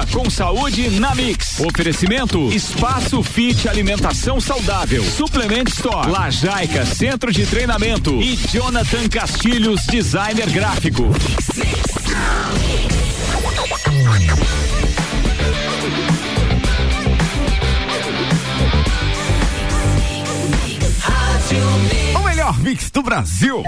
Viva com saúde na Mix. Oferecimento Espaço Fit Alimentação Saudável. Suplement Store. Lajaica Centro de Treinamento. E Jonathan Castilhos Designer Gráfico. O melhor mix do Brasil.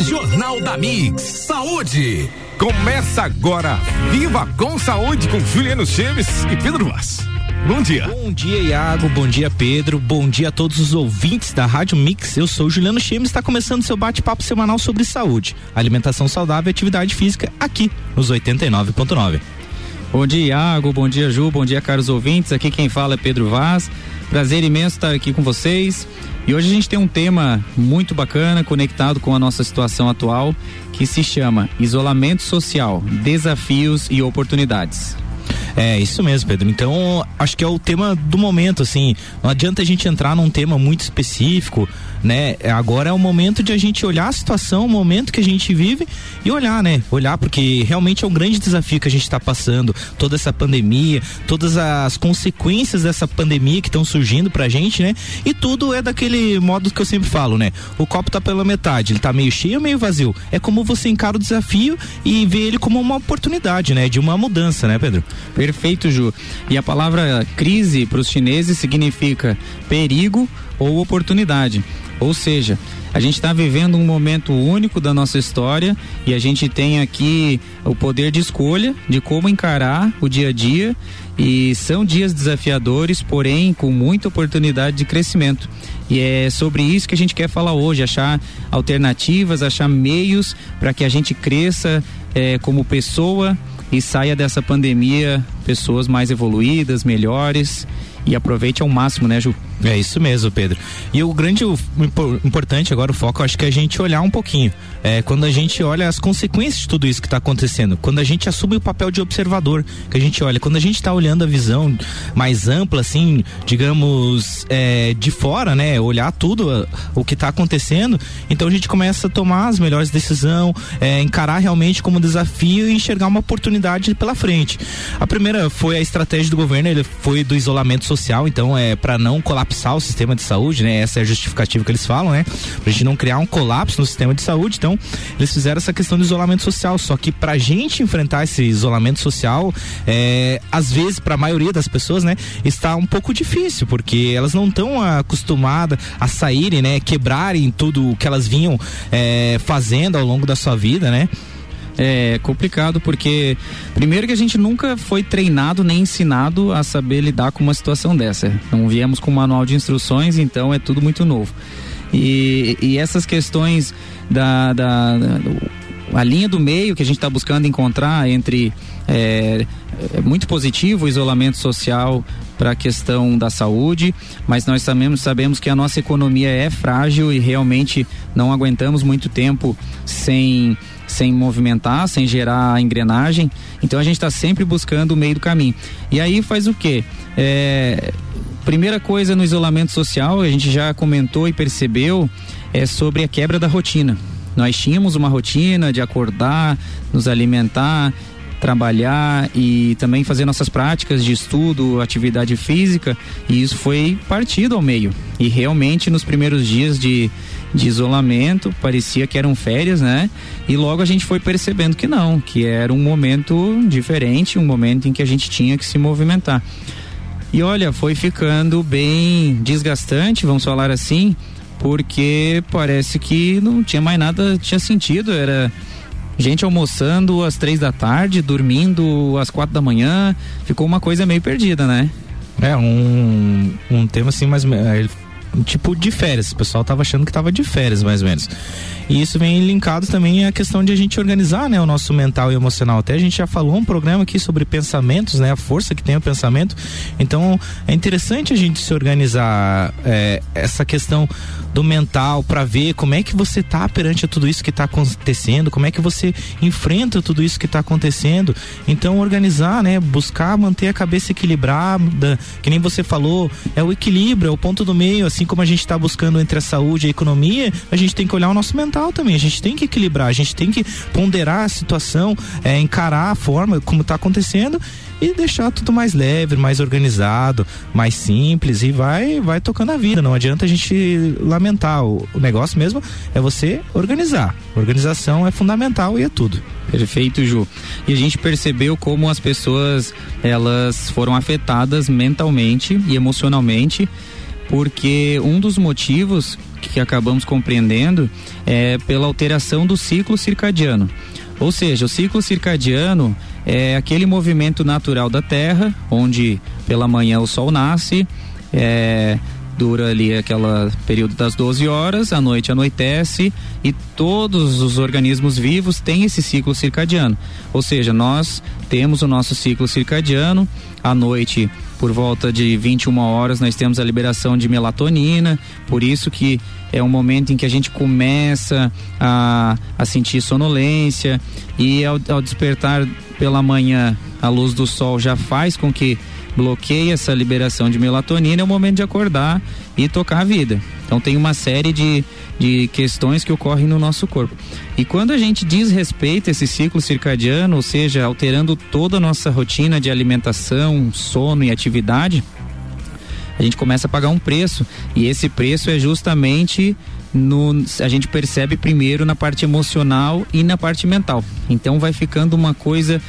Jornal da Mix. Saúde. Começa agora. Viva com saúde com Juliano Cheves e Pedro Vaz. Bom dia. Bom dia, Iago. Bom dia, Pedro. Bom dia a todos os ouvintes da Rádio Mix. Eu sou Juliano Chemes. Está começando seu bate-papo semanal sobre saúde, alimentação saudável e atividade física aqui nos 89.9. Bom dia, Iago. Bom dia, Ju. Bom dia, caros ouvintes. Aqui quem fala é Pedro Vaz. Prazer imenso estar aqui com vocês. E hoje a gente tem um tema muito bacana conectado com a nossa situação atual, que se chama Isolamento Social, Desafios e Oportunidades. É, isso mesmo, Pedro. Então, acho que é o tema do momento, assim. Não adianta a gente entrar num tema muito específico, né? Agora é o momento de a gente olhar a situação, o momento que a gente vive e olhar, né? Olhar, porque realmente é um grande desafio que a gente está passando. Toda essa pandemia, todas as consequências dessa pandemia que estão surgindo pra gente, né? E tudo é daquele modo que eu sempre falo, né? O copo tá pela metade, ele tá meio cheio meio vazio. É como você encara o desafio e vê ele como uma oportunidade, né? De uma mudança, né, Pedro? Perfeito, Ju. E a palavra crise para os chineses significa perigo ou oportunidade. Ou seja, a gente está vivendo um momento único da nossa história e a gente tem aqui o poder de escolha de como encarar o dia a dia e são dias desafiadores, porém com muita oportunidade de crescimento. E é sobre isso que a gente quer falar hoje, achar alternativas, achar meios para que a gente cresça é, como pessoa e saia dessa pandemia pessoas mais evoluídas, melhores e aproveite ao máximo, né, Ju? É isso mesmo, Pedro. E o grande o importante agora, o foco, acho que é a gente olhar um pouquinho. É, quando a gente olha as consequências de tudo isso que está acontecendo, quando a gente assume o papel de observador, que a gente olha, quando a gente está olhando a visão mais ampla, assim, digamos, é, de fora, né? Olhar tudo o que está acontecendo, então a gente começa a tomar as melhores decisões, é, encarar realmente como desafio e enxergar uma oportunidade pela frente. A primeira foi a estratégia do governo, ele foi do isolamento social, então é para não colapsar o sistema de saúde, né? Essa é a justificativa que eles falam, né? Pra gente não criar um colapso no sistema de saúde. Então, eles fizeram essa questão do isolamento social. Só que pra gente enfrentar esse isolamento social, é, às vezes, pra maioria das pessoas, né, está um pouco difícil, porque elas não estão acostumadas a saírem, né? Quebrarem tudo o que elas vinham é, fazendo ao longo da sua vida, né? É complicado porque primeiro que a gente nunca foi treinado nem ensinado a saber lidar com uma situação dessa. Não viemos com manual de instruções, então é tudo muito novo. E, e essas questões da, da, da a linha do meio que a gente está buscando encontrar entre é, é, muito positivo o isolamento social para a questão da saúde, mas nós sabemos, sabemos que a nossa economia é frágil e realmente não aguentamos muito tempo sem sem movimentar, sem gerar engrenagem. Então a gente está sempre buscando o meio do caminho. E aí faz o quê? É, primeira coisa no isolamento social, a gente já comentou e percebeu, é sobre a quebra da rotina. Nós tínhamos uma rotina de acordar, nos alimentar, trabalhar e também fazer nossas práticas de estudo, atividade física, e isso foi partido ao meio. E realmente nos primeiros dias de, de isolamento, parecia que eram férias, né? E logo a gente foi percebendo que não, que era um momento diferente, um momento em que a gente tinha que se movimentar. E olha, foi ficando bem desgastante, vamos falar assim, porque parece que não tinha mais nada, tinha sentido, era gente almoçando às três da tarde, dormindo às quatro da manhã, ficou uma coisa meio perdida, né? É, um, um tema assim, mas é, tipo de férias. O pessoal tava achando que tava de férias, mais ou menos. E isso vem linkado também à questão de a gente organizar, né, o nosso mental e emocional. Até a gente já falou um programa aqui sobre pensamentos, né, a força que tem o pensamento. Então, é interessante a gente se organizar é, essa questão do mental para ver como é que você tá perante tudo isso que está acontecendo, como é que você enfrenta tudo isso que está acontecendo. Então, organizar, né, buscar manter a cabeça equilibrada, que nem você falou, é o equilíbrio, é o ponto do meio, assim como a gente está buscando entre a saúde e a economia, a gente tem que olhar o nosso mental também. A gente tem que equilibrar, a gente tem que ponderar a situação, é, encarar a forma como está acontecendo e deixar tudo mais leve, mais organizado, mais simples e vai vai tocando a vida. Não adianta a gente lamentar. O, o negócio mesmo é você organizar. Organização é fundamental e é tudo. Perfeito, Ju. E a gente percebeu como as pessoas elas foram afetadas mentalmente e emocionalmente, porque um dos motivos que acabamos compreendendo é pela alteração do ciclo circadiano. Ou seja, o ciclo circadiano é aquele movimento natural da Terra, onde pela manhã o sol nasce, é, dura ali aquela período das 12 horas, à noite anoitece e todos os organismos vivos têm esse ciclo circadiano. Ou seja, nós temos o nosso ciclo circadiano, à noite por volta de 21 horas nós temos a liberação de melatonina, por isso que é um momento em que a gente começa a, a sentir sonolência. E ao, ao despertar pela manhã a luz do sol já faz com que bloqueie essa liberação de melatonina, é o momento de acordar e tocar a vida. Então tem uma série de, de questões que ocorrem no nosso corpo. E quando a gente desrespeita esse ciclo circadiano, ou seja, alterando toda a nossa rotina de alimentação, sono e atividade, a gente começa a pagar um preço. E esse preço é justamente no, a gente percebe primeiro na parte emocional e na parte mental. Então vai ficando uma coisa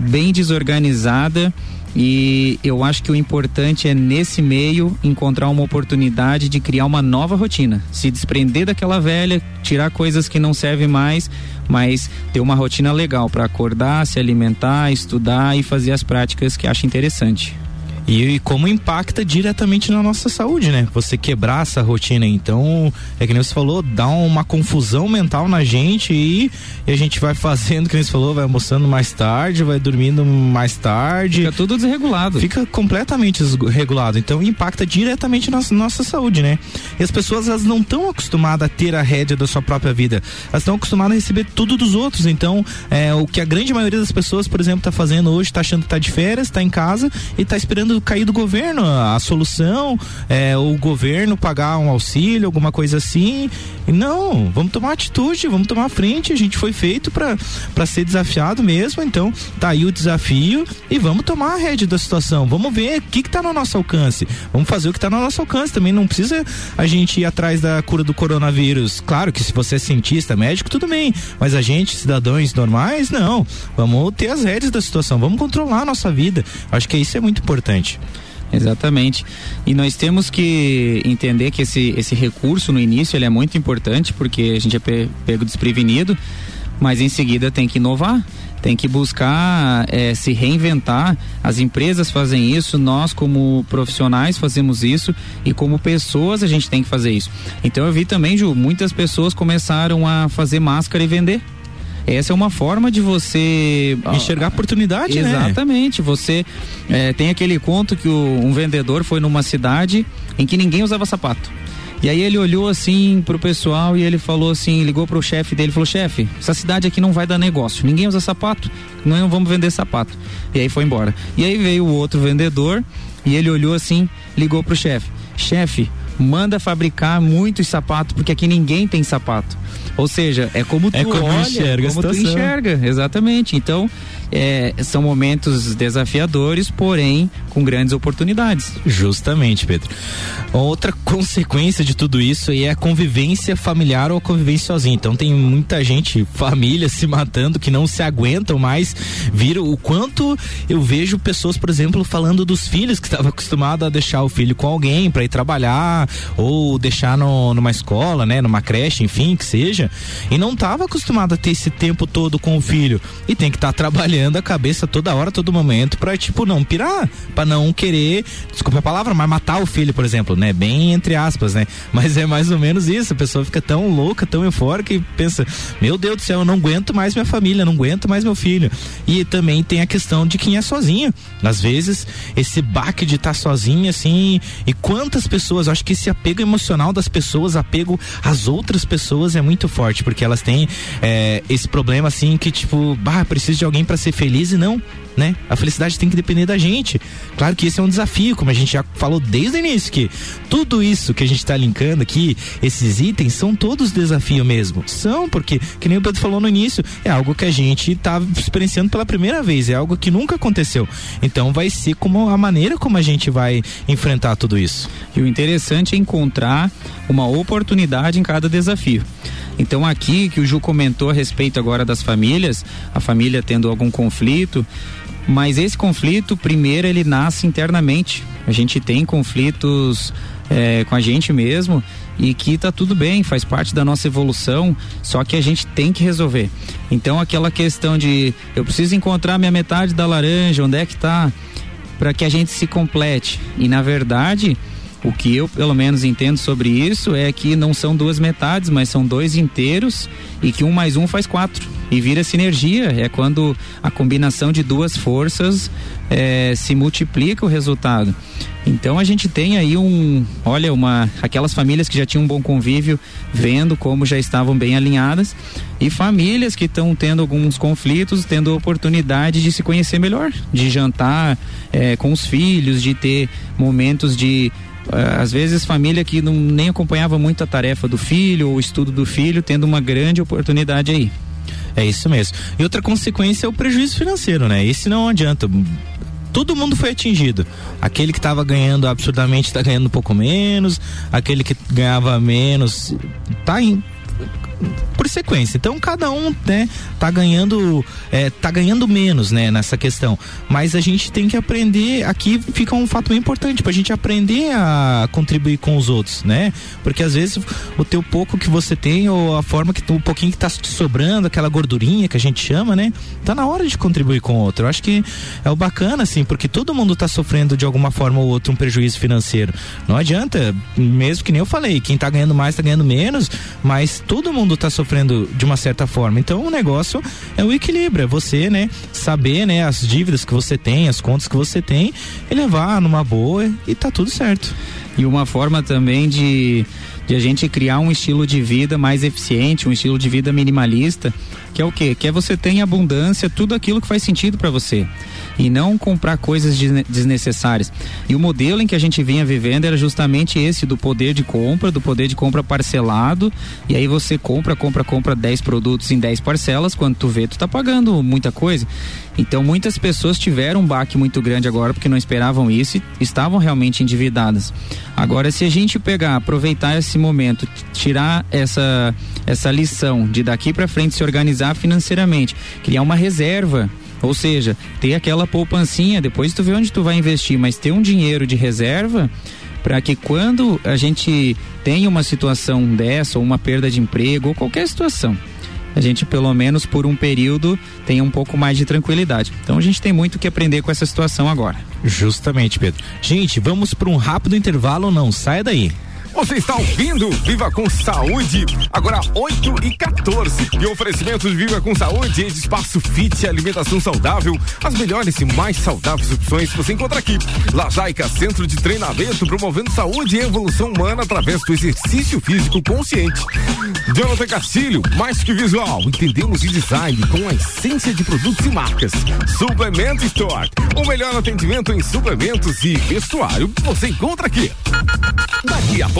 bem desorganizada e eu acho que o importante é nesse meio encontrar uma oportunidade de criar uma nova rotina, se desprender daquela velha, tirar coisas que não servem mais, mas ter uma rotina legal para acordar, se alimentar, estudar e fazer as práticas que acha interessante. E, e, como impacta diretamente na nossa saúde, né? Você quebrar essa rotina. Então, é que nem você falou, dá uma confusão mental na gente e, e a gente vai fazendo, que nem você falou, vai almoçando mais tarde, vai dormindo mais tarde. Fica tudo desregulado. Fica completamente desregulado. Então, impacta diretamente na nossa, nossa saúde, né? E as pessoas, elas não estão acostumadas a ter a rédea da sua própria vida. Elas estão acostumadas a receber tudo dos outros. Então, é, o que a grande maioria das pessoas, por exemplo, está fazendo hoje, está achando que está de férias, está em casa e está esperando cair do governo a solução, é, o governo pagar um auxílio, alguma coisa assim. Não, vamos tomar atitude, vamos tomar frente. A gente foi feito para ser desafiado mesmo, então tá aí o desafio e vamos tomar a rede da situação. Vamos ver o que, que tá no nosso alcance. Vamos fazer o que tá no nosso alcance. Também não precisa a gente ir atrás da cura do coronavírus. Claro que se você é cientista, médico, tudo bem. Mas a gente, cidadãos normais, não. Vamos ter as redes da situação, vamos controlar a nossa vida. Acho que isso é muito importante. Exatamente. E nós temos que entender que esse, esse recurso no início ele é muito importante porque a gente é pego desprevenido, mas em seguida tem que inovar tem que buscar é, se reinventar. As empresas fazem isso, nós como profissionais fazemos isso e como pessoas a gente tem que fazer isso. Então eu vi também, Ju, muitas pessoas começaram a fazer máscara e vender. Essa é uma forma de você enxergar oportunidade, Exatamente. né? Exatamente. Você é, tem aquele conto que o, um vendedor foi numa cidade em que ninguém usava sapato. E aí ele olhou assim pro pessoal e ele falou assim, ligou pro chefe dele, falou: "Chefe, essa cidade aqui não vai dar negócio. Ninguém usa sapato, não vamos vender sapato". E aí foi embora. E aí veio o outro vendedor e ele olhou assim, ligou pro chefe: "Chefe, manda fabricar muitos sapatos porque aqui ninguém tem sapato". Ou seja, é como tu é como olha, enxerga como tu enxerga, exatamente. Então, é, são momentos desafiadores, porém com grandes oportunidades. Justamente, Pedro. Outra consequência de tudo isso é a convivência familiar ou a convivência sozinha. Então tem muita gente, família se matando que não se aguentam mais. Viram o quanto eu vejo pessoas, por exemplo, falando dos filhos que estavam acostumados a deixar o filho com alguém para ir trabalhar ou deixar no, numa escola, né, numa creche, enfim, que seja, e não estava acostumado a ter esse tempo todo com o filho e tem que estar tá trabalhando trabalhando a cabeça toda hora, todo momento, pra, tipo, não pirar, pra não querer, desculpa a palavra, mas matar o filho, por exemplo, né? Bem entre aspas, né? Mas é mais ou menos isso, a pessoa fica tão louca, tão eufórica e pensa, meu Deus do céu, eu não aguento mais minha família, não aguento mais meu filho. E também tem a questão de quem é sozinho. Às vezes, esse baque de estar tá sozinho, assim, e quantas pessoas, acho que esse apego emocional das pessoas, apego às outras pessoas é muito forte forte, porque elas têm é, esse problema assim que, tipo, bah, preciso de alguém para ser feliz e não né? A felicidade tem que depender da gente. Claro que esse é um desafio, como a gente já falou desde o início, que tudo isso que a gente está linkando aqui, esses itens, são todos desafio mesmo. São, porque, que nem o Pedro falou no início, é algo que a gente está experienciando pela primeira vez, é algo que nunca aconteceu. Então vai ser como a maneira como a gente vai enfrentar tudo isso. E o interessante é encontrar uma oportunidade em cada desafio. Então aqui que o Ju comentou a respeito agora das famílias, a família tendo algum conflito, mas esse conflito, primeiro, ele nasce internamente. A gente tem conflitos é, com a gente mesmo e que tá tudo bem, faz parte da nossa evolução, só que a gente tem que resolver. Então aquela questão de eu preciso encontrar minha metade da laranja, onde é que tá? Para que a gente se complete. E na verdade, o que eu pelo menos entendo sobre isso é que não são duas metades, mas são dois inteiros e que um mais um faz quatro. E vira sinergia, é quando a combinação de duas forças é, se multiplica o resultado. Então a gente tem aí um, olha, uma aquelas famílias que já tinham um bom convívio, vendo como já estavam bem alinhadas, e famílias que estão tendo alguns conflitos, tendo oportunidade de se conhecer melhor, de jantar é, com os filhos, de ter momentos de eh, às vezes família que não nem acompanhava muito a tarefa do filho ou o estudo do filho, tendo uma grande oportunidade aí. É isso mesmo. E outra consequência é o prejuízo financeiro, né? Esse não adianta todo mundo foi atingido. Aquele que estava ganhando absurdamente está ganhando um pouco menos, aquele que ganhava menos está em por sequência. Então cada um, né, tá ganhando, é, tá ganhando menos, né, nessa questão. Mas a gente tem que aprender. Aqui fica um fato bem importante para a gente aprender a contribuir com os outros, né? Porque às vezes o teu pouco que você tem ou a forma que o pouquinho que tá te sobrando, aquela gordurinha que a gente chama, né? Tá na hora de contribuir com o outro. Eu acho que é o bacana, assim, porque todo mundo tá sofrendo de alguma forma ou outra um prejuízo financeiro. Não adianta, mesmo que nem eu falei, quem tá ganhando mais tá ganhando menos, mas todo mundo tá sofrendo de uma certa forma. Então o negócio é o equilíbrio, é você, né, saber, né, as dívidas que você tem, as contas que você tem e levar numa boa e tá tudo certo. E uma forma também de de a gente criar um estilo de vida mais eficiente, um estilo de vida minimalista, que é o quê? Que é você ter em abundância tudo aquilo que faz sentido para você e não comprar coisas desnecessárias. E o modelo em que a gente vinha vivendo era justamente esse do poder de compra, do poder de compra parcelado, e aí você compra, compra, compra 10 produtos em 10 parcelas, quando tu vê, tu tá pagando muita coisa. Então muitas pessoas tiveram um baque muito grande agora porque não esperavam isso e estavam realmente endividadas. Agora se a gente pegar, aproveitar esse momento, tirar essa essa lição de daqui para frente se organizar financeiramente, criar uma reserva ou seja, ter aquela poupancinha, depois tu vê onde tu vai investir, mas ter um dinheiro de reserva para que quando a gente tenha uma situação dessa, ou uma perda de emprego, ou qualquer situação, a gente pelo menos por um período tenha um pouco mais de tranquilidade. Então a gente tem muito que aprender com essa situação agora. Justamente, Pedro. Gente, vamos para um rápido intervalo, não saia daí. Você está ouvindo Viva com Saúde, agora 8 e 14. E oferecimento de Viva com Saúde de Espaço Fit, alimentação saudável. As melhores e mais saudáveis opções você encontra aqui. Lajaica, centro de treinamento, promovendo saúde e evolução humana através do exercício físico consciente. Jonathan Castilho, mais que visual, entendemos de design com a essência de produtos e marcas. Suplemento Store, o melhor atendimento em suplementos e vestuário você encontra aqui. Daqui a pouco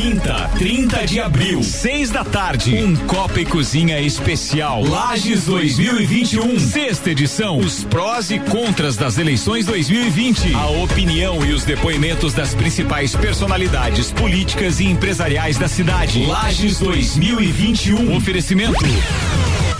Quinta, 30 de abril, 6 da tarde. Um Copa e Cozinha Especial. Lages 2021. Sexta edição. Os prós e contras das eleições 2020. A opinião e os depoimentos das principais personalidades políticas e empresariais da cidade. Lages 2021. Oferecimento.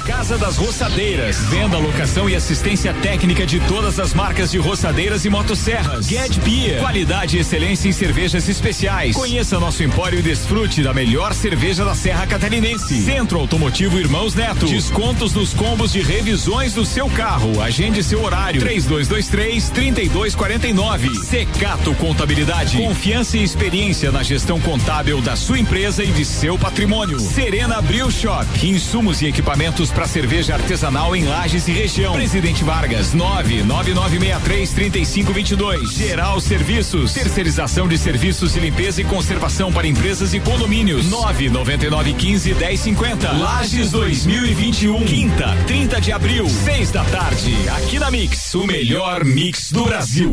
Casa das Roçadeiras. Venda, locação e assistência técnica de todas as marcas de roçadeiras e motosserras. Get Beer. Qualidade e excelência em cervejas especiais. Conheça nosso empório e desfrute da melhor cerveja da Serra Catarinense. Centro Automotivo Irmãos Neto. Descontos nos combos de revisões do seu carro. Agende seu horário. 3223 3249. Secato Contabilidade. Confiança e experiência na gestão contábil da sua empresa e de seu patrimônio. Serena Bril Shop. Insumos e equipamentos para cerveja artesanal em Lages e região. Presidente Vargas, 999633522. Geral Serviços, terceirização de serviços de limpeza e conservação para empresas e condomínios. 999151050. Lages 2021, quinta, 30 de abril, 6 da tarde, aqui na Mix, o melhor mix do Brasil.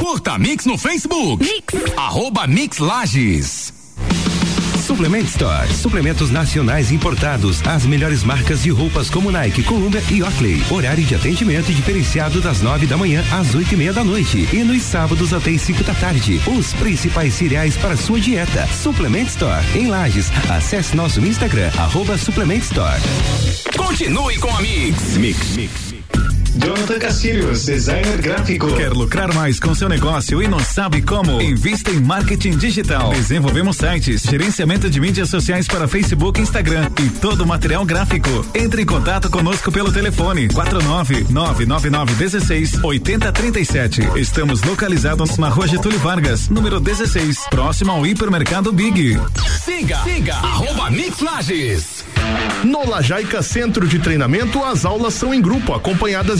Curta Mix no Facebook. Mix. Arroba Mix Lages. Suplement Store. Suplementos nacionais importados. As melhores marcas de roupas como Nike, Columbia e Oakley. Horário de atendimento diferenciado das nove da manhã às oito e meia da noite. E nos sábados até as cinco da tarde. Os principais cereais para sua dieta. Suplement Store. Em Lages. Acesse nosso Instagram. Arroba Suplement Store. Continue com a Mix. Mix. Mix. Jonathan Castilhos, designer gráfico. Quer lucrar mais com seu negócio e não sabe como? Invista em marketing digital. Desenvolvemos sites, gerenciamento de mídias sociais para Facebook, Instagram e todo o material gráfico. Entre em contato conosco pelo telefone 49 999 16 8037. Estamos localizados na Rua Getúlio Vargas, número 16, próximo ao hipermercado Big. Siga, siga, arroba Mix Lages. No Lajaica Centro de Treinamento, as aulas são em grupo, acompanhadas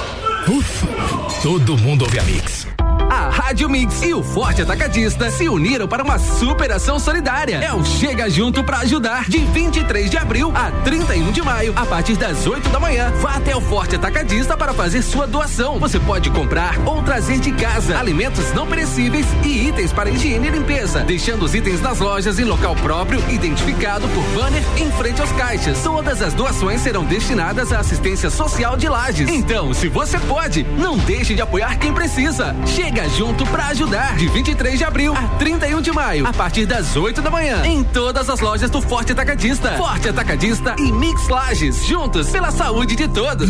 Ufa, todo mundo ouve a Mix. Rádio Mix e o Forte Atacadista se uniram para uma super ação solidária. É o Chega Junto para ajudar. De 23 de abril a 31 de maio, a partir das 8 da manhã, vá até o Forte Atacadista para fazer sua doação. Você pode comprar ou trazer de casa alimentos não perecíveis e itens para higiene e limpeza, deixando os itens nas lojas em local próprio, identificado por banner em frente aos caixas. Todas as doações serão destinadas à assistência social de Lages. Então, se você pode, não deixe de apoiar quem precisa. Chega junto para ajudar. De 23 de abril a 31 de maio, a partir das 8 da manhã, em todas as lojas do Forte Atacadista. Forte Atacadista e Mix Lages, juntos pela saúde de todos.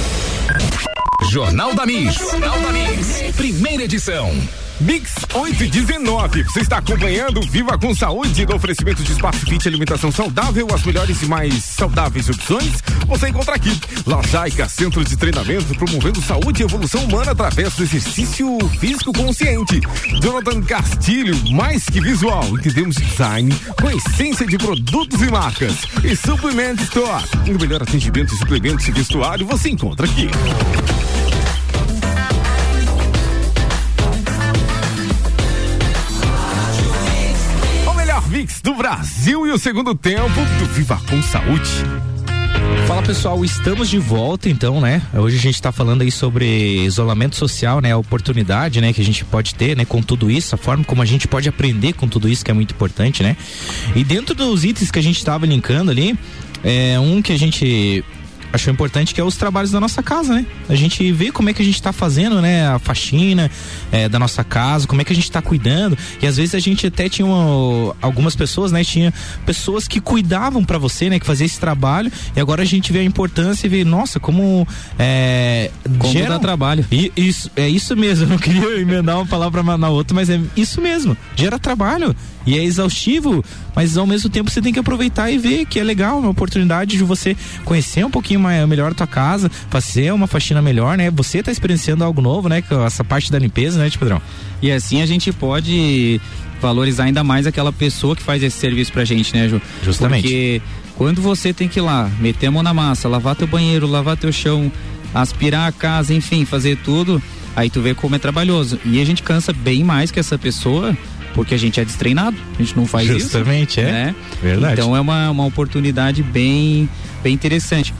Jornal da Mix. Jornal da Mix. Primeira edição. Mix 8 e 19. Você está acompanhando Viva com Saúde no oferecimento de espaço fit alimentação saudável, as melhores e mais saudáveis opções. Você encontra aqui. Lajaica, centro de treinamento, promovendo saúde e evolução humana através do exercício físico consciente. Jonathan Castilho, mais que visual, entendemos design com essência de produtos e marcas. E Supplement Store. O melhor atendimento em suplementos e vestuário você encontra aqui. Do Brasil e o segundo tempo do Viva com Saúde. Fala pessoal, estamos de volta então, né? Hoje a gente está falando aí sobre isolamento social, né? A oportunidade, né? Que a gente pode ter, né? Com tudo isso, a forma como a gente pode aprender com tudo isso que é muito importante, né? E dentro dos itens que a gente estava linkando ali, é um que a gente achou importante que é os trabalhos da nossa casa, né? A gente vê como é que a gente está fazendo, né? A faxina é, da nossa casa, como é que a gente está cuidando. E às vezes a gente até tinha uma, algumas pessoas, né? Tinha pessoas que cuidavam para você, né? Que fazia esse trabalho. E agora a gente vê a importância e vê, nossa, como é, como gera, dá trabalho. E, isso, é isso mesmo. Eu não queria emendar uma palavra na outra, mas é isso mesmo. Gera trabalho e é exaustivo, mas ao mesmo tempo você tem que aproveitar e ver que é legal, uma oportunidade de você conhecer um pouquinho melhor a tua casa, fazer uma faxina melhor, né? Você tá experienciando algo novo, né? Essa parte da limpeza, né, Pedrão? E assim a gente pode valorizar ainda mais aquela pessoa que faz esse serviço pra gente, né, Ju? Justamente. Porque quando você tem que ir lá, meter a mão na massa, lavar teu banheiro, lavar teu chão, aspirar a casa, enfim, fazer tudo, aí tu vê como é trabalhoso. E a gente cansa bem mais que essa pessoa porque a gente é destreinado, a gente não faz Justamente, isso. Justamente, é. Né? Verdade. Então é uma, uma oportunidade bem, bem interessante.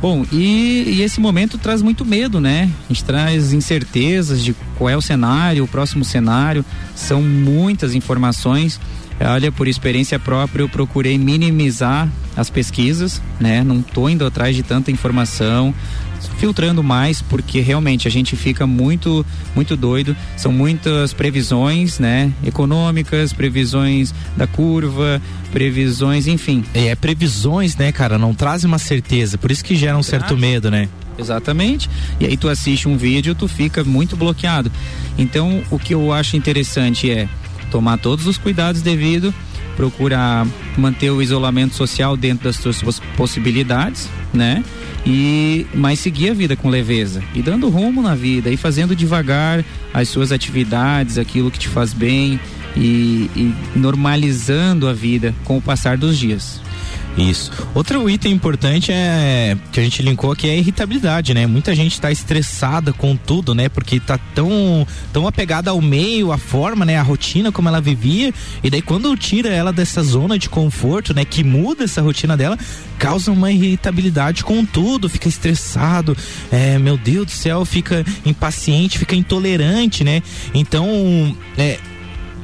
Bom, e, e, esse momento traz muito medo, né? A gente traz incertezas de qual é o cenário, o próximo cenário, são muitas informações. Olha, por experiência própria, eu procurei minimizar as pesquisas, né? Não tô indo atrás de tanta informação, filtrando mais, porque realmente a gente fica muito, muito doido. São muitas previsões, né? Econômicas, previsões da curva, previsões, enfim. É, é previsões, né, cara? Não traz uma certeza, por isso que gera um certo medo, né? Exatamente. E aí tu assiste um vídeo, tu fica muito bloqueado. Então, o que eu acho interessante é tomar todos os cuidados devidos procurar manter o isolamento social dentro das suas possibilidades, né? E mas seguir a vida com leveza e dando rumo na vida e fazendo devagar as suas atividades, aquilo que te faz bem e, e normalizando a vida com o passar dos dias. Isso. Outro item importante é que a gente linkou aqui é a irritabilidade, né? Muita gente está estressada com tudo, né? Porque tá tão, tão apegada ao meio, à forma, né? A rotina como ela vivia. E daí quando tira ela dessa zona de conforto, né? Que muda essa rotina dela, causa uma irritabilidade com tudo, fica estressado, é, meu Deus do céu, fica impaciente, fica intolerante, né? Então, é,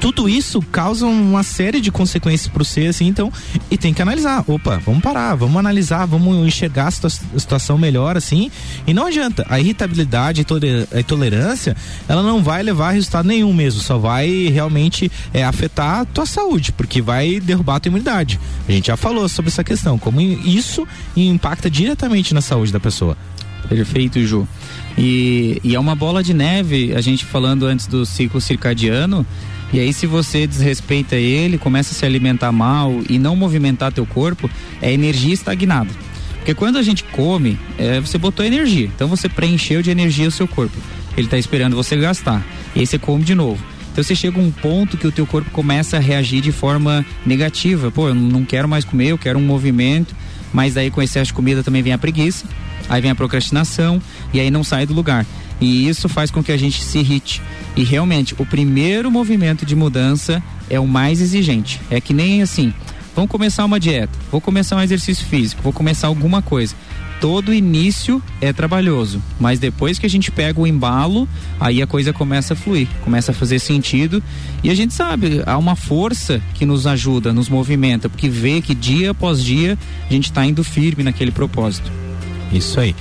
tudo isso causa uma série de consequências para ser, assim, então, e tem que analisar. Opa, vamos parar, vamos analisar, vamos enxergar a, situa a situação melhor, assim, e não adianta. A irritabilidade, a intolerância, ela não vai levar a resultado nenhum mesmo, só vai realmente é, afetar a tua saúde, porque vai derrubar a tua imunidade. A gente já falou sobre essa questão, como isso impacta diretamente na saúde da pessoa. Perfeito, Ju. E, e, é uma bola de neve, a gente falando antes do ciclo circadiano, e aí, se você desrespeita ele, começa a se alimentar mal e não movimentar teu corpo, é energia estagnada. Porque quando a gente come, é, você botou energia. Então você preencheu de energia o seu corpo. Ele está esperando você gastar. E aí você come de novo. Então você chega a um ponto que o teu corpo começa a reagir de forma negativa. Pô, eu não quero mais comer, eu quero um movimento. Mas daí com excesso de comida também vem a preguiça, aí vem a procrastinação e aí não sai do lugar. E isso faz com que a gente se irrite. E realmente, o primeiro movimento de mudança é o mais exigente. É que nem assim, vamos começar uma dieta, vou começar um exercício físico, vou começar alguma coisa. Todo início é trabalhoso, mas depois que a gente pega o embalo, aí a coisa começa a fluir, começa a fazer sentido. E a gente sabe, há uma força que nos ajuda, nos movimenta, porque vê que dia após dia a gente está indo firme naquele propósito. Isso aí.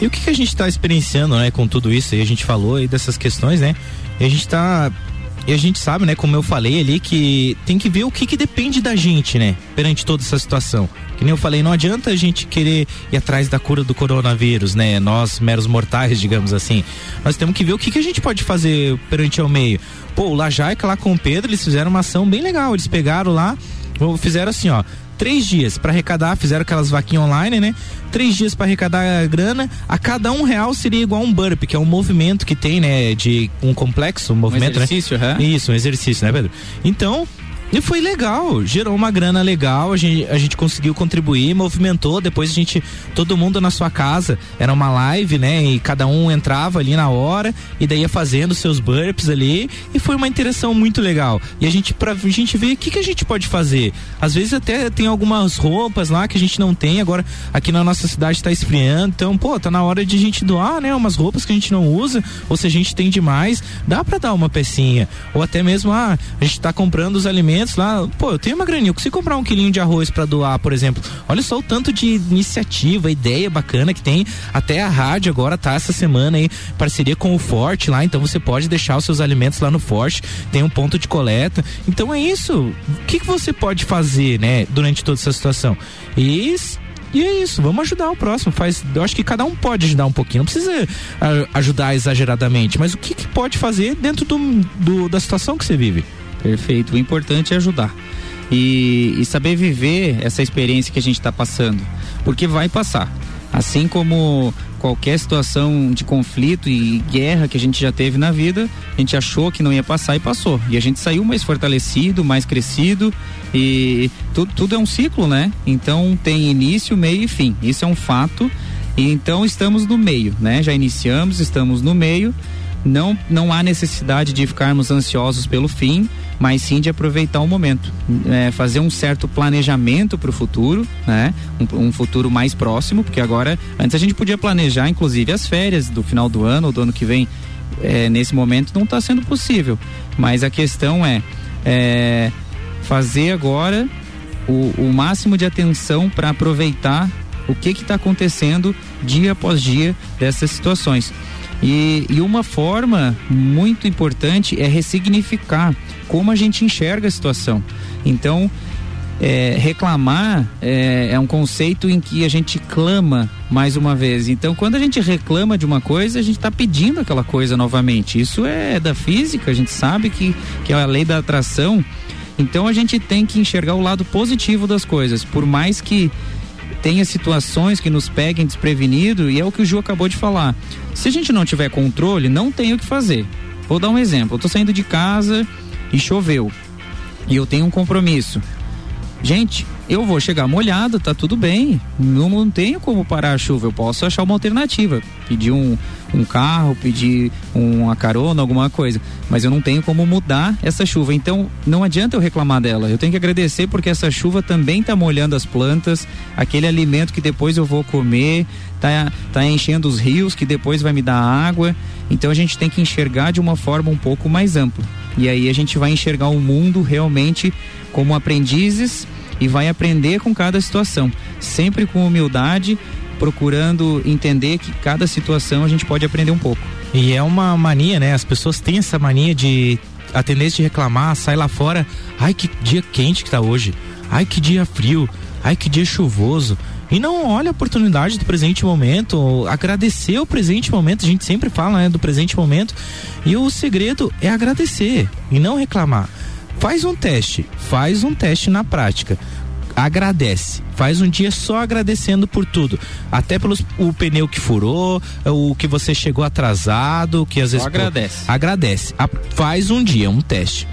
E o que, que a gente está experienciando, né, com tudo isso aí? A gente falou aí dessas questões, né? E a gente está e a gente sabe, né, como eu falei ali, que tem que ver o que, que depende da gente, né, perante toda essa situação. Que nem eu falei, não adianta a gente querer ir atrás da cura do coronavírus, né? Nós, meros mortais, digamos assim. Nós temos que ver o que, que a gente pode fazer perante ao meio. Pô, o Lajaica lá com o Pedro, eles fizeram uma ação bem legal. Eles pegaram lá, fizeram assim, ó três dias para arrecadar, fizeram aquelas vaquinhas online, né? Três dias para arrecadar a grana, a cada um real seria igual um burp, que é um movimento que tem, né? De um complexo, um movimento, um exercício, né? Uhum. Isso, um exercício, né, Pedro? Então, e foi legal, gerou uma grana legal, a gente, a gente conseguiu contribuir, movimentou, depois a gente, todo mundo na sua casa, era uma live, né? E cada um entrava ali na hora e daí ia fazendo seus burps ali e foi uma interação muito legal. E a gente, pra a gente ver o que, que a gente pode fazer. Às vezes até tem algumas roupas lá que a gente não tem, agora aqui na nossa cidade tá esfriando, então, pô, tá na hora de a gente doar, né? Umas roupas que a gente não usa, ou se a gente tem demais, dá para dar uma pecinha. Ou até mesmo, ah, a gente tá comprando os alimentos alimentos lá, pô, eu tenho uma graninha, eu consigo comprar um quilinho de arroz para doar, por exemplo. Olha só o tanto de iniciativa, ideia bacana que tem. Até a rádio agora tá essa semana aí, parceria com o Forte lá, então você pode deixar os seus alimentos lá no Forte, tem um ponto de coleta. Então é isso. O que, que você pode fazer, né, durante toda essa situação? E e é isso, vamos ajudar o próximo. Faz, eu acho que cada um pode ajudar um pouquinho. Não precisa ajudar exageradamente, mas o que, que pode fazer dentro do, do, da situação que você vive? Perfeito. O importante é ajudar. E, e saber viver essa experiência que a gente está passando. Porque vai passar. Assim como qualquer situação de conflito e guerra que a gente já teve na vida, a gente achou que não ia passar e passou. E a gente saiu mais fortalecido, mais crescido e tudo, tudo é um ciclo, né? Então tem início, meio e fim. Isso é um fato. E então estamos no meio, né? Já iniciamos, estamos no meio não, não há necessidade de ficarmos ansiosos pelo fim, mas sim de aproveitar o momento, é, fazer um certo planejamento para o futuro, né? Um, um, futuro mais próximo, porque agora antes a gente podia planejar, inclusive as férias do final do ano ou do ano que vem. É, nesse momento não está sendo possível, mas a questão é, é fazer agora o, o máximo de atenção para aproveitar o que está acontecendo dia após dia dessas situações. E, e uma forma muito importante é ressignificar como a gente enxerga a situação. Então, é, reclamar é, é, um conceito em que a gente clama mais uma vez. Então, quando a gente reclama de uma coisa, a gente está pedindo aquela coisa novamente. Isso é da física, a gente sabe que, que é a lei da atração. Então, a gente tem que enxergar o lado positivo das coisas. Por mais que tenha situações que nos peguem desprevenido, e é o que o Ju acabou de falar. Se a gente não tiver controle, não tem o que fazer. Vou dar um exemplo. Eu tô saindo de casa e choveu. E eu tenho um compromisso. Gente, eu vou chegar molhado, tá tudo bem. Não, não tenho como parar a chuva. Eu posso achar uma alternativa. Pedir um, um carro, pedir uma carona, alguma coisa. Mas eu não tenho como mudar essa chuva. Então não adianta eu reclamar dela. Eu tenho que agradecer porque essa chuva também tá molhando as plantas, aquele alimento que depois eu vou comer, tá, tá enchendo os rios que depois vai me dar água. Então a gente tem que enxergar de uma forma um pouco mais ampla. E aí a gente vai enxergar o mundo realmente como aprendizes e vai aprender com cada situação, sempre com humildade, procurando entender que cada situação a gente pode aprender um pouco. E é uma mania, né? As pessoas têm essa mania de a tendência de reclamar, sai lá fora, ai que dia quente que tá hoje. Ai que dia frio. Ai que dia chuvoso. E não olha a oportunidade do presente momento, agradecer o presente momento, a gente sempre fala né, do presente momento. E o segredo é agradecer e não reclamar. Faz um teste, faz um teste na prática agradece. Faz um dia só agradecendo por tudo. Até pelo o pneu que furou, o que você chegou atrasado, que às só vezes. agradece. Pô, agradece. A, faz um dia, um teste.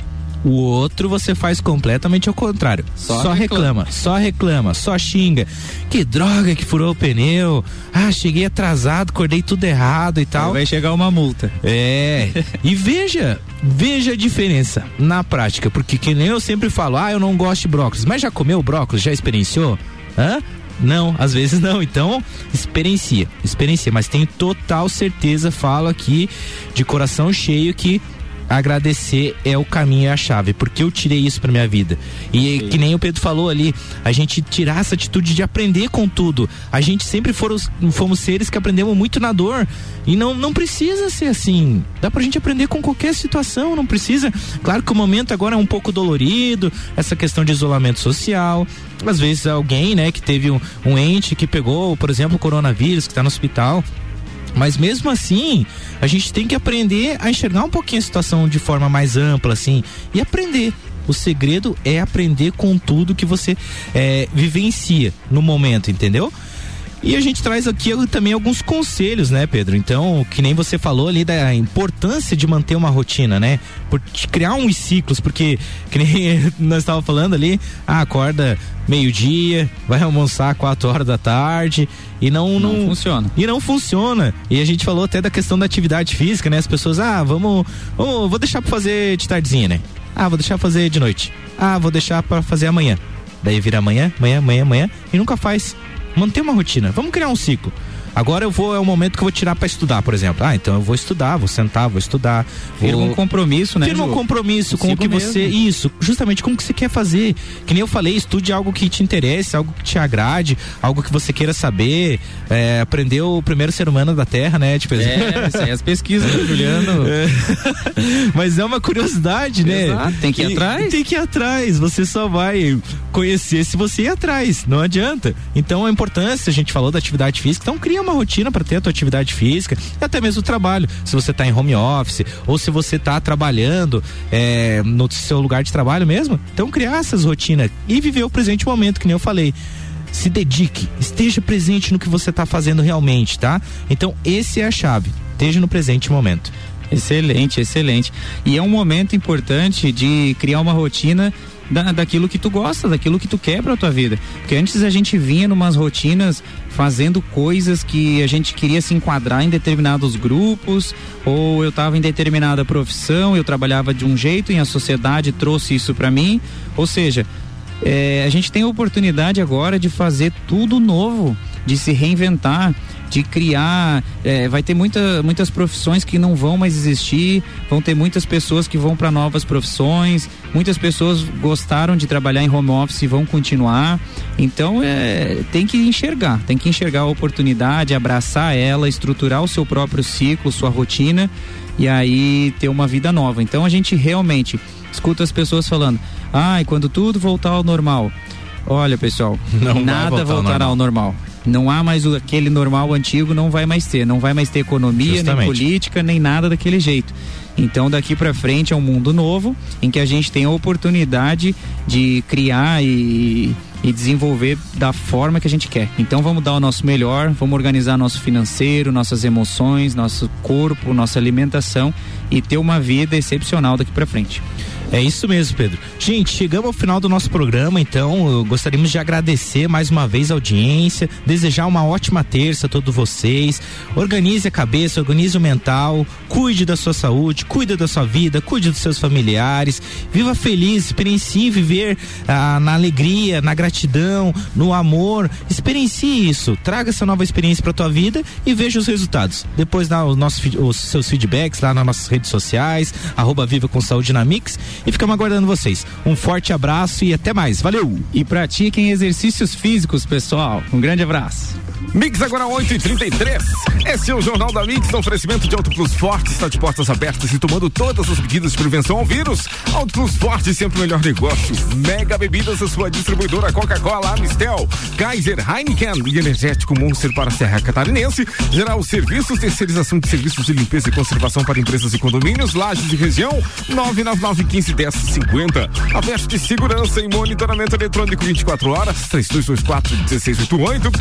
O outro você faz completamente ao contrário. Só, só reclama. reclama, só reclama, só xinga. Que droga que furou o pneu. Ah, cheguei atrasado, acordei tudo errado e tal. Aí vai chegar uma multa. É. e veja, veja a diferença na prática, porque que nem eu sempre falo, ah, eu não gosto de brócolis, mas já comeu brócolis? Já experienciou? Hã? Não, às vezes não. Então, experiencia, experiencia. Mas tenho total certeza, falo aqui de coração cheio que agradecer é o caminho e a chave, porque eu tirei isso para minha vida. E Sim. que nem o Pedro falou ali, a gente tirar essa atitude de aprender com tudo. A gente sempre foram, fomos seres que aprendemos muito na dor. E não, não precisa ser assim. Dá pra gente aprender com qualquer situação, não precisa. Claro que o momento agora é um pouco dolorido, essa questão de isolamento social. Às vezes alguém, né, que teve um, um ente que pegou, por exemplo, o coronavírus, que está no hospital mas mesmo assim, a gente tem que aprender a enxergar um pouquinho a situação de forma mais ampla, assim, e aprender. O segredo é aprender com tudo que você é, vivencia no momento, entendeu? E a gente traz aqui também alguns conselhos, né, Pedro? Então, que nem você falou ali da importância de manter uma rotina, né? Por criar uns ciclos, porque que nem nós estávamos falando ali, ah, acorda meio-dia, vai almoçar quatro horas da tarde e não, não, não funciona. E não funciona. E a gente falou até da questão da atividade física, né? As pessoas, ah, vamos, oh, vou deixar para fazer de tardezinha, né? Ah, vou deixar pra fazer de noite. Ah, vou deixar para fazer amanhã. Daí vira amanhã, amanhã, amanhã, amanhã e nunca faz manter uma rotina. Vamos criar um ciclo. Agora eu vou, é o momento que eu vou tirar para estudar, por exemplo. Ah, então eu vou estudar, vou sentar, vou estudar. Firma um compromisso, né? Firma um compromisso com o que mesmo. você. Isso, justamente como que você quer fazer. Que nem eu falei, estude algo que te interesse, algo que te agrade, algo que você queira saber. É, aprendeu o primeiro ser humano da Terra, né? Tipo, é, isso aí, as pesquisas do Juliano. É. Mas é uma curiosidade, né? Exato, tem que ir e, atrás. Tem que ir atrás. Você só vai conhecer se você ir atrás. Não adianta. Então a importância, a gente falou da atividade física, então cria uma rotina para ter a tua atividade física e até mesmo o trabalho. Se você está em home office ou se você está trabalhando é, no seu lugar de trabalho mesmo, então criar essas rotinas e viver o presente momento, que nem eu falei se dedique, esteja presente no que você está fazendo realmente, tá? Então, esse é a chave. Esteja no presente momento. Excelente, excelente. E é um momento importante de criar uma rotina da, daquilo que tu gosta, daquilo que tu quer pra tua vida. Porque antes a gente vinha numas rotinas fazendo coisas que a gente queria se enquadrar em determinados grupos, ou eu estava em determinada profissão, eu trabalhava de um jeito e a sociedade trouxe isso para mim. Ou seja, é, a gente tem a oportunidade agora de fazer tudo novo, de se reinventar, de criar. É, vai ter muita, muitas profissões que não vão mais existir, vão ter muitas pessoas que vão para novas profissões, muitas pessoas gostaram de trabalhar em home office e vão continuar. Então é, tem que enxergar, tem que enxergar a oportunidade, abraçar ela, estruturar o seu próprio ciclo, sua rotina e aí ter uma vida nova. Então a gente realmente escuta as pessoas falando: ai, ah, quando tudo voltar ao normal. Olha, pessoal, não nada voltará ao normal. Não há mais o, aquele normal antigo, não vai mais ter. Não vai mais ter economia, Justamente. nem política, nem nada daquele jeito. Então daqui para frente é um mundo novo em que a gente tem a oportunidade de criar e, e desenvolver da forma que a gente quer. Então vamos dar o nosso melhor, vamos organizar nosso financeiro, nossas emoções, nosso corpo, nossa alimentação e ter uma vida excepcional daqui para frente. É isso mesmo, Pedro. Gente, chegamos ao final do nosso programa, então gostaríamos de agradecer mais uma vez a audiência, desejar uma ótima terça a todos vocês. Organize a cabeça, organize o mental, cuide da sua saúde, cuide da sua vida, cuide dos seus familiares. Viva feliz, experiencie viver ah, na alegria, na gratidão, no amor. Experiencie isso, traga essa nova experiência para tua vida e veja os resultados. Depois dá os, nossos, os seus feedbacks lá nas nossas redes sociais, arroba Viva com Saúde na Mix e ficamos aguardando vocês. Um forte abraço e até mais. Valeu! E pratiquem exercícios físicos, pessoal. Um grande abraço. Mix agora 8 e 33 Esse é o Jornal da Mix, oferecimento de Auto Plus Forte, está de portas abertas e tomando todas as medidas de prevenção ao vírus. Auto Plus Forte, sempre o melhor negócio. Mega Bebidas, a sua distribuidora Coca-Cola, Amistel, Kaiser, Heineken e Energético Monster para a Serra Catarinense. Geral Serviços, terceirização de serviços de limpeza e conservação para empresas e condomínios, lajes de região, 999 15 10 50. Aberto de segurança e monitoramento eletrônico 24 horas, 3224 1688.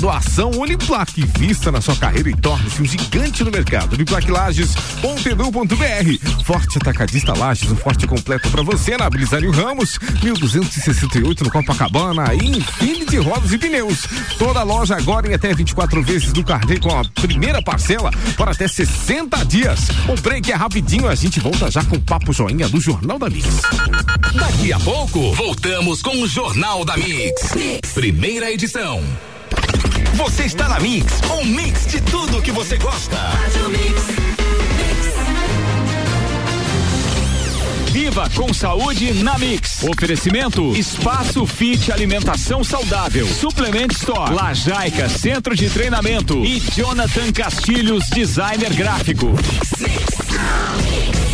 Pós-graduação Uniplac. Vista na sua carreira e torne-se um gigante no mercado. Uniplavlages.edu.br. Forte Atacadista Lages, um forte completo para você na Bilisário Ramos, 1268 no Copacabana e Infinity Rodas e Pneus. Toda loja agora em até 24 vezes do carnê com a primeira parcela por até 60 dias. O break é rapidinho, a gente volta já com o papo joinha do Jornal da Mix. Daqui a pouco, voltamos com o Jornal da Mix. Primeira edição. Você está na Mix, um mix de tudo que você gosta. Viva com saúde na Mix. Oferecimento Espaço Fit Alimentação Saudável. Suplement Store. Lajaica Centro de Treinamento. E Jonathan Castilhos Designer Gráfico. Mix, mix.